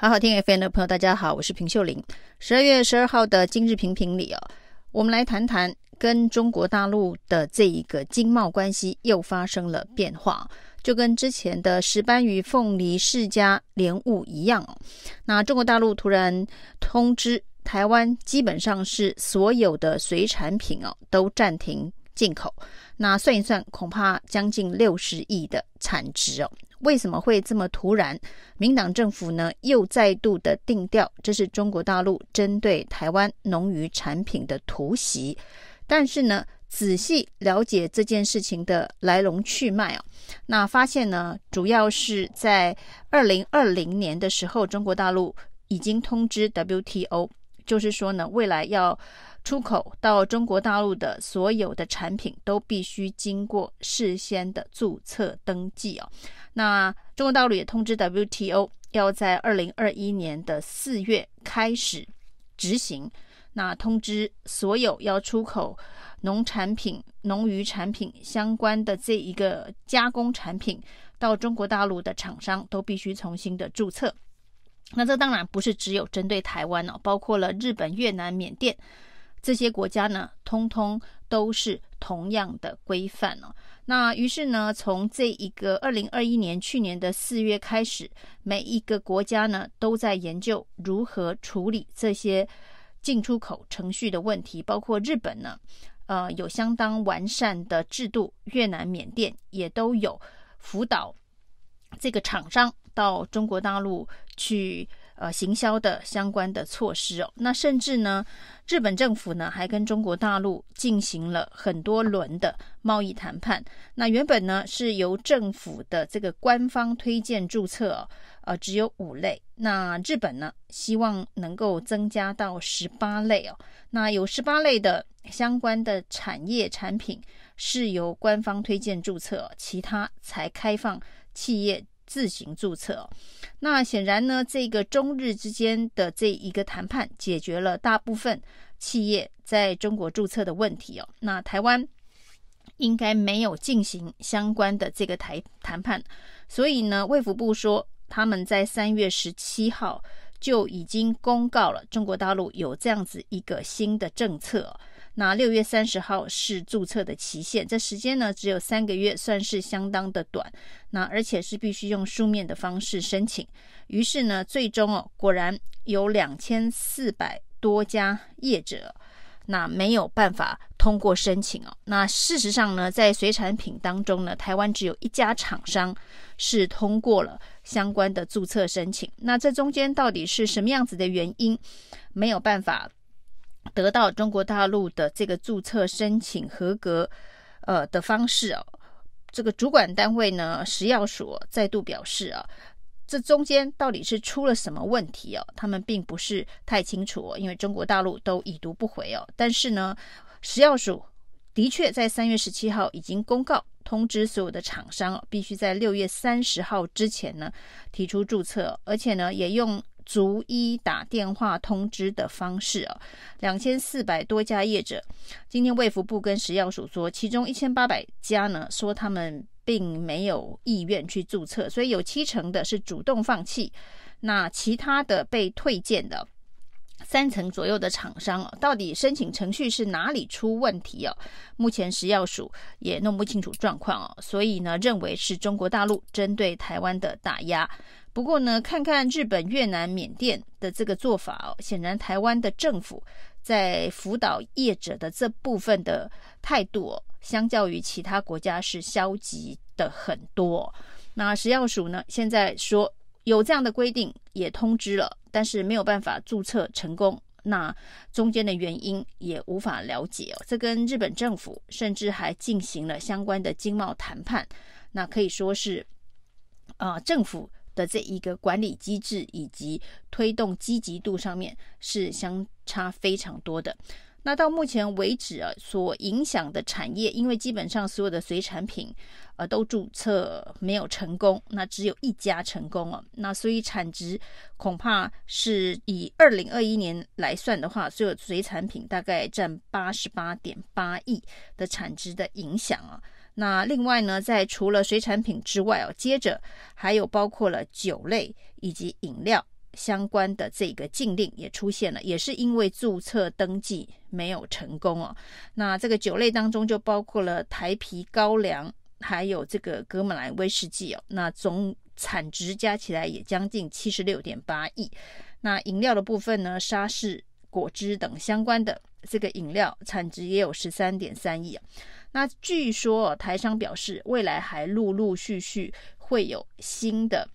好好听 FM 的朋友，大家好，我是平秀玲。十二月十二号的今日评评里哦，我们来谈谈跟中国大陆的这一个经贸关系又发生了变化，就跟之前的石斑鱼、凤梨世家莲雾一样哦。那中国大陆突然通知台湾，基本上是所有的水产品哦都暂停进口。那算一算，恐怕将近六十亿的产值哦。为什么会这么突然？民党政府呢又再度的定调，这是中国大陆针对台湾农渔产品的突袭。但是呢，仔细了解这件事情的来龙去脉啊，那发现呢，主要是在二零二零年的时候，中国大陆已经通知 WTO，就是说呢，未来要出口到中国大陆的所有的产品都必须经过事先的注册登记哦。那中国大陆也通知 WTO，要在二零二一年的四月开始执行。那通知所有要出口农产品、农渔产品相关的这一个加工产品到中国大陆的厂商，都必须重新的注册。那这当然不是只有针对台湾哦，包括了日本、越南、缅甸这些国家呢，通通都是同样的规范哦。那于是呢，从这一个二零二一年去年的四月开始，每一个国家呢都在研究如何处理这些进出口程序的问题。包括日本呢，呃，有相当完善的制度；越南、缅甸也都有辅导这个厂商到中国大陆去。呃，行销的相关的措施哦，那甚至呢，日本政府呢还跟中国大陆进行了很多轮的贸易谈判。那原本呢是由政府的这个官方推荐注册哦，呃，只有五类。那日本呢希望能够增加到十八类哦。那有十八类的相关的产业产品是由官方推荐注册，其他才开放企业。自行注册哦，那显然呢，这个中日之间的这一个谈判解决了大部分企业在中国注册的问题哦。那台湾应该没有进行相关的这个台谈判，所以呢，卫福部说他们在三月十七号就已经公告了中国大陆有这样子一个新的政策。那六月三十号是注册的期限，这时间呢只有三个月，算是相当的短。那而且是必须用书面的方式申请。于是呢，最终哦，果然有两千四百多家业者，那没有办法通过申请哦。那事实上呢，在水产品当中呢，台湾只有一家厂商是通过了相关的注册申请。那这中间到底是什么样子的原因？没有办法。得到中国大陆的这个注册申请合格，呃的方式哦，这个主管单位呢，食药署再度表示啊，这中间到底是出了什么问题哦？他们并不是太清楚哦，因为中国大陆都已读不回哦。但是呢，食药署的确在三月十七号已经公告通知所有的厂商必须在六月三十号之前呢提出注册，而且呢也用。逐一打电话通知的方式啊，两千四百多家业者，今天卫福部跟食药署说，其中一千八百家呢说他们并没有意愿去注册，所以有七成的是主动放弃，那其他的被退件的三成左右的厂商，到底申请程序是哪里出问题啊？目前食药署也弄不清楚状况哦，所以呢，认为是中国大陆针对台湾的打压。不过呢，看看日本、越南、缅甸的这个做法哦，显然台湾的政府在辅导业者的这部分的态度哦，相较于其他国家是消极的很多。那食药署呢，现在说有这样的规定，也通知了，但是没有办法注册成功。那中间的原因也无法了解哦。这跟日本政府甚至还进行了相关的经贸谈判，那可以说是啊、呃，政府。的这一个管理机制以及推动积极度上面是相差非常多的。那到目前为止啊，所影响的产业，因为基本上所有的水产品呃都注册没有成功，那只有一家成功了。那所以产值恐怕是以二零二一年来算的话，所有水产品大概占八十八点八亿的产值的影响啊。那另外呢，在除了水产品之外哦，接着还有包括了酒类以及饮料相关的这个禁令也出现了，也是因为注册登记没有成功哦。那这个酒类当中就包括了台啤、高粱，还有这个噶玛兰威士忌哦。那总产值加起来也将近七十六点八亿。那饮料的部分呢，沙士、果汁等相关的这个饮料产值也有十三点三亿。那据说台商表示，未来还陆陆续续会有新的。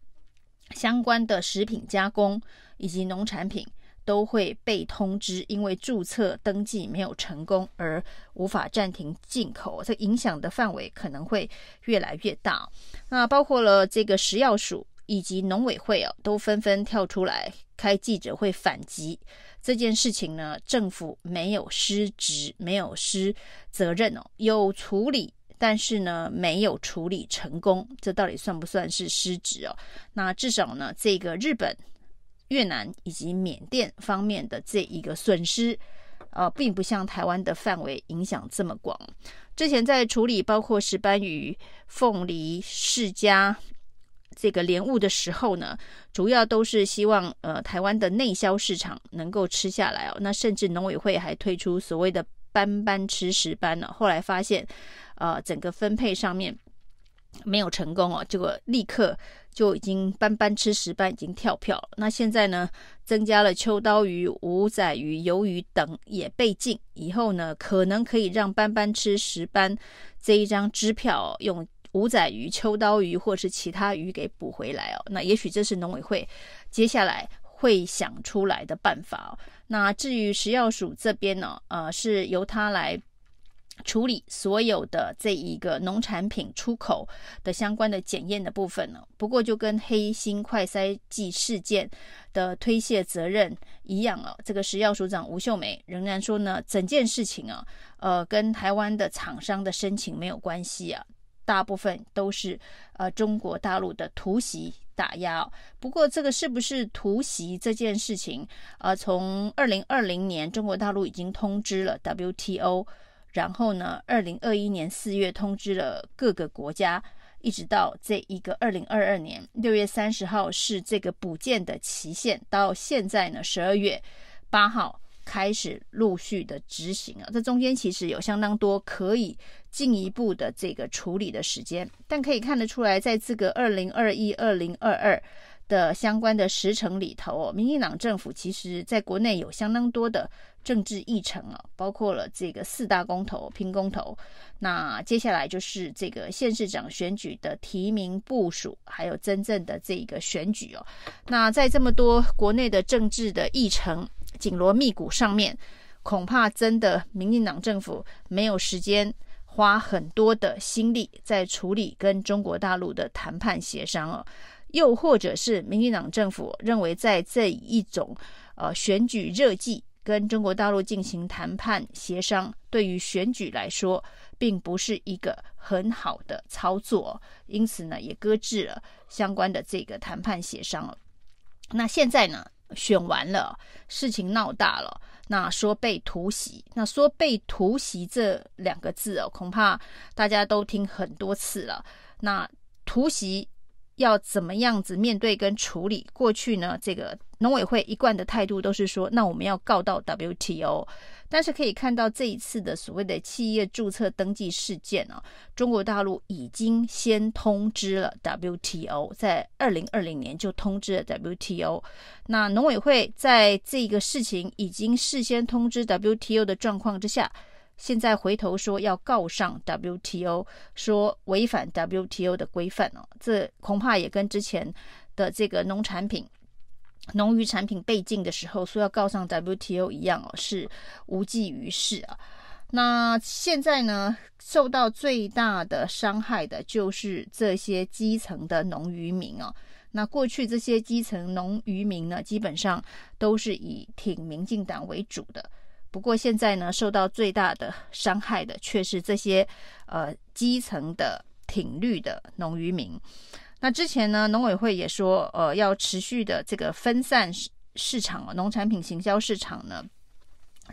相关的食品加工以及农产品都会被通知，因为注册登记没有成功而无法暂停进口，这影响的范围可能会越来越大。那包括了这个食药署以及农委会哦，都纷纷跳出来开记者会反击这件事情呢。政府没有失职，没有失责任哦，有处理。但是呢，没有处理成功，这到底算不算是失职哦？那至少呢，这个日本、越南以及缅甸方面的这一个损失，呃，并不像台湾的范围影响这么广。之前在处理包括石斑鱼、凤梨、释迦这个莲雾的时候呢，主要都是希望呃台湾的内销市场能够吃下来哦。那甚至农委会还推出所谓的班班吃石斑呢，后来发现。呃，整个分配上面没有成功哦，结果立刻就已经班班吃石斑已经跳票了。那现在呢，增加了秋刀鱼、五仔鱼、鱿鱼等也被禁，以后呢，可能可以让班班吃石斑这一张支票，用五仔鱼、秋刀鱼或是其他鱼给补回来哦。那也许这是农委会接下来会想出来的办法哦。那至于食药署这边呢，呃，是由他来。处理所有的这一个农产品出口的相关的检验的部分呢，不过就跟黑心快筛剂事件的推卸责任一样啊，这个食药署长吴秀梅仍然说呢，整件事情啊，呃，跟台湾的厂商的申请没有关系啊，大部分都是呃中国大陆的突袭打压。不过这个是不是突袭这件事情，呃，从二零二零年中国大陆已经通知了 WTO。然后呢，二零二一年四月通知了各个国家，一直到这一个二零二二年六月三十号是这个补件的期限，到现在呢十二月八号开始陆续的执行啊。这中间其实有相当多可以进一步的这个处理的时间，但可以看得出来，在这个二零二一、二零二二。的相关的时程里头，民进党政府其实在国内有相当多的政治议程啊，包括了这个四大公投、拼公投，那接下来就是这个县市长选举的提名部署，还有真正的这个选举哦。那在这么多国内的政治的议程紧锣密鼓上面，恐怕真的民进党政府没有时间花很多的心力在处理跟中国大陆的谈判协商哦。又或者是民进党政府认为，在这一种呃选举热季跟中国大陆进行谈判协商，对于选举来说，并不是一个很好的操作，因此呢，也搁置了相关的这个谈判协商了。那现在呢，选完了，事情闹大了，那说被突袭，那说被突袭这两个字哦，恐怕大家都听很多次了。那突袭。要怎么样子面对跟处理？过去呢，这个农委会一贯的态度都是说，那我们要告到 WTO。但是可以看到这一次的所谓的企业注册登记事件啊，中国大陆已经先通知了 WTO，在二零二零年就通知了 WTO。那农委会在这个事情已经事先通知 WTO 的状况之下。现在回头说要告上 WTO，说违反 WTO 的规范哦，这恐怕也跟之前的这个农产品、农渔产品被禁的时候说要告上 WTO 一样哦，是无济于事啊。那现在呢，受到最大的伤害的就是这些基层的农渔民哦。那过去这些基层农渔民呢，基本上都是以挺民进党为主的。不过现在呢，受到最大的伤害的却是这些呃基层的挺绿的农渔民。那之前呢，农委会也说，呃，要持续的这个分散市市场农产品行销市场呢，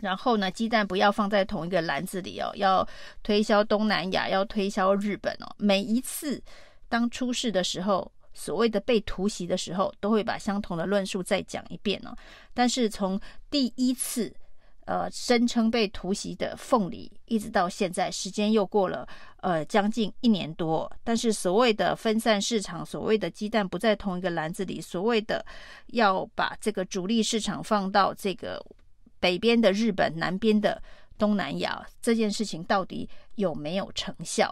然后呢，鸡蛋不要放在同一个篮子里哦，要推销东南亚，要推销日本哦。每一次当出事的时候，所谓的被突袭的时候，都会把相同的论述再讲一遍哦。但是从第一次呃声称被突袭的凤梨，一直到现在，时间又过了呃将近一年多。但是所谓的分散市场，所谓的鸡蛋不在同一个篮子里，所谓的要把这个主力市场放到这个北边的日本，南边的。东南亚这件事情到底有没有成效？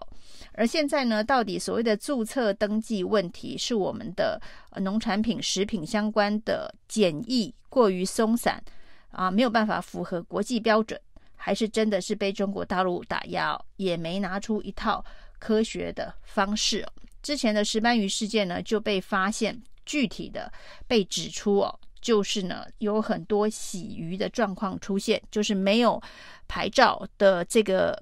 而现在呢，到底所谓的注册登记问题是我们的农产品、食品相关的检疫过于松散啊，没有办法符合国际标准，还是真的是被中国大陆打压，也没拿出一套科学的方式？之前的石斑鱼事件呢，就被发现具体的被指出哦。就是呢，有很多洗鱼的状况出现，就是没有牌照的这个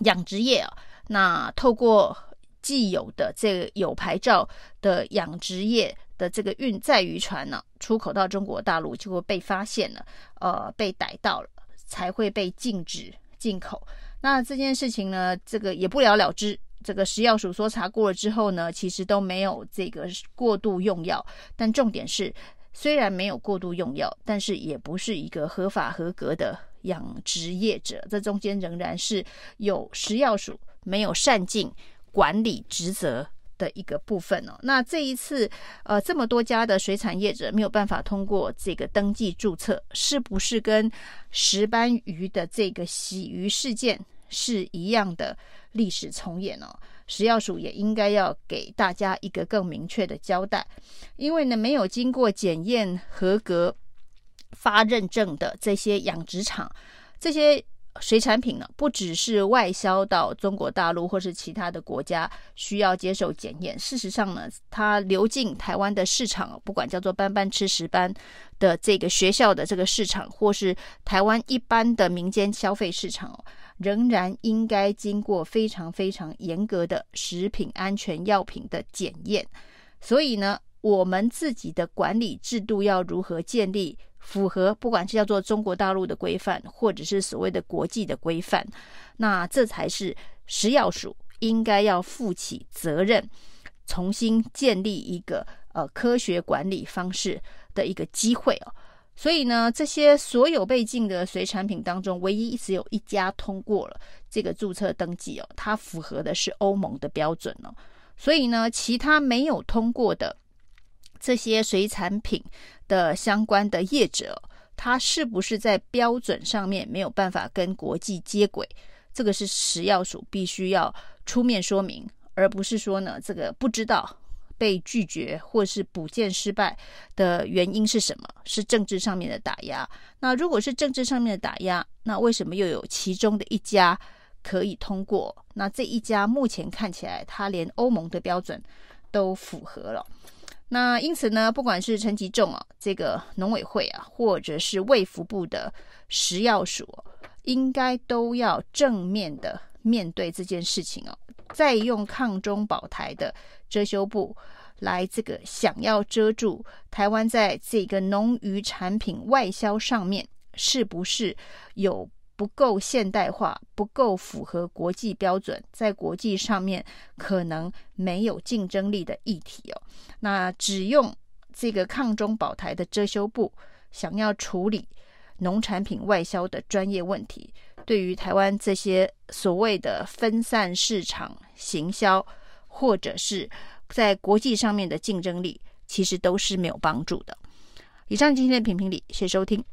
养殖业啊，那透过既有的这个有牌照的养殖业的这个运载渔船呢，出口到中国大陆就会被发现了，呃，被逮到了，才会被禁止进口。那这件事情呢，这个也不了了之。这个食药署说查过了之后呢，其实都没有这个过度用药，但重点是。虽然没有过度用药，但是也不是一个合法合格的养殖业者。这中间仍然是有食药署没有善尽管理职责的一个部分哦。那这一次，呃，这么多家的水产业者没有办法通过这个登记注册，是不是跟石斑鱼的这个洗鱼事件是一样的历史重演呢？食药署也应该要给大家一个更明确的交代，因为呢，没有经过检验合格、发认证的这些养殖场，这些水产品呢，不只是外销到中国大陆或是其他的国家需要接受检验，事实上呢，它流进台湾的市场，不管叫做班班吃食班的这个学校的这个市场，或是台湾一般的民间消费市场。仍然应该经过非常非常严格的食品安全药品的检验，所以呢，我们自己的管理制度要如何建立，符合不管是叫做中国大陆的规范，或者是所谓的国际的规范，那这才是食药署应该要负起责任，重新建立一个呃科学管理方式的一个机会哦。所以呢，这些所有被禁的水产品当中，唯一只有一家通过了这个注册登记哦，它符合的是欧盟的标准哦。所以呢，其他没有通过的这些水产品的相关的业者，他是不是在标准上面没有办法跟国际接轨？这个是食药署必须要出面说明，而不是说呢，这个不知道。被拒绝或是补件失败的原因是什么？是政治上面的打压。那如果是政治上面的打压，那为什么又有其中的一家可以通过？那这一家目前看起来，它连欧盟的标准都符合了。那因此呢，不管是陈吉仲啊，这个农委会啊，或者是卫福部的食药署，应该都要正面的面对这件事情哦。再用抗中保台的遮羞布来这个想要遮住台湾在这个农渔产品外销上面是不是有不够现代化、不够符合国际标准，在国际上面可能没有竞争力的议题哦？那只用这个抗中保台的遮羞布，想要处理农产品外销的专业问题。对于台湾这些所谓的分散市场行销，或者是在国际上面的竞争力，其实都是没有帮助的。以上今天的评评理，谢谢收听。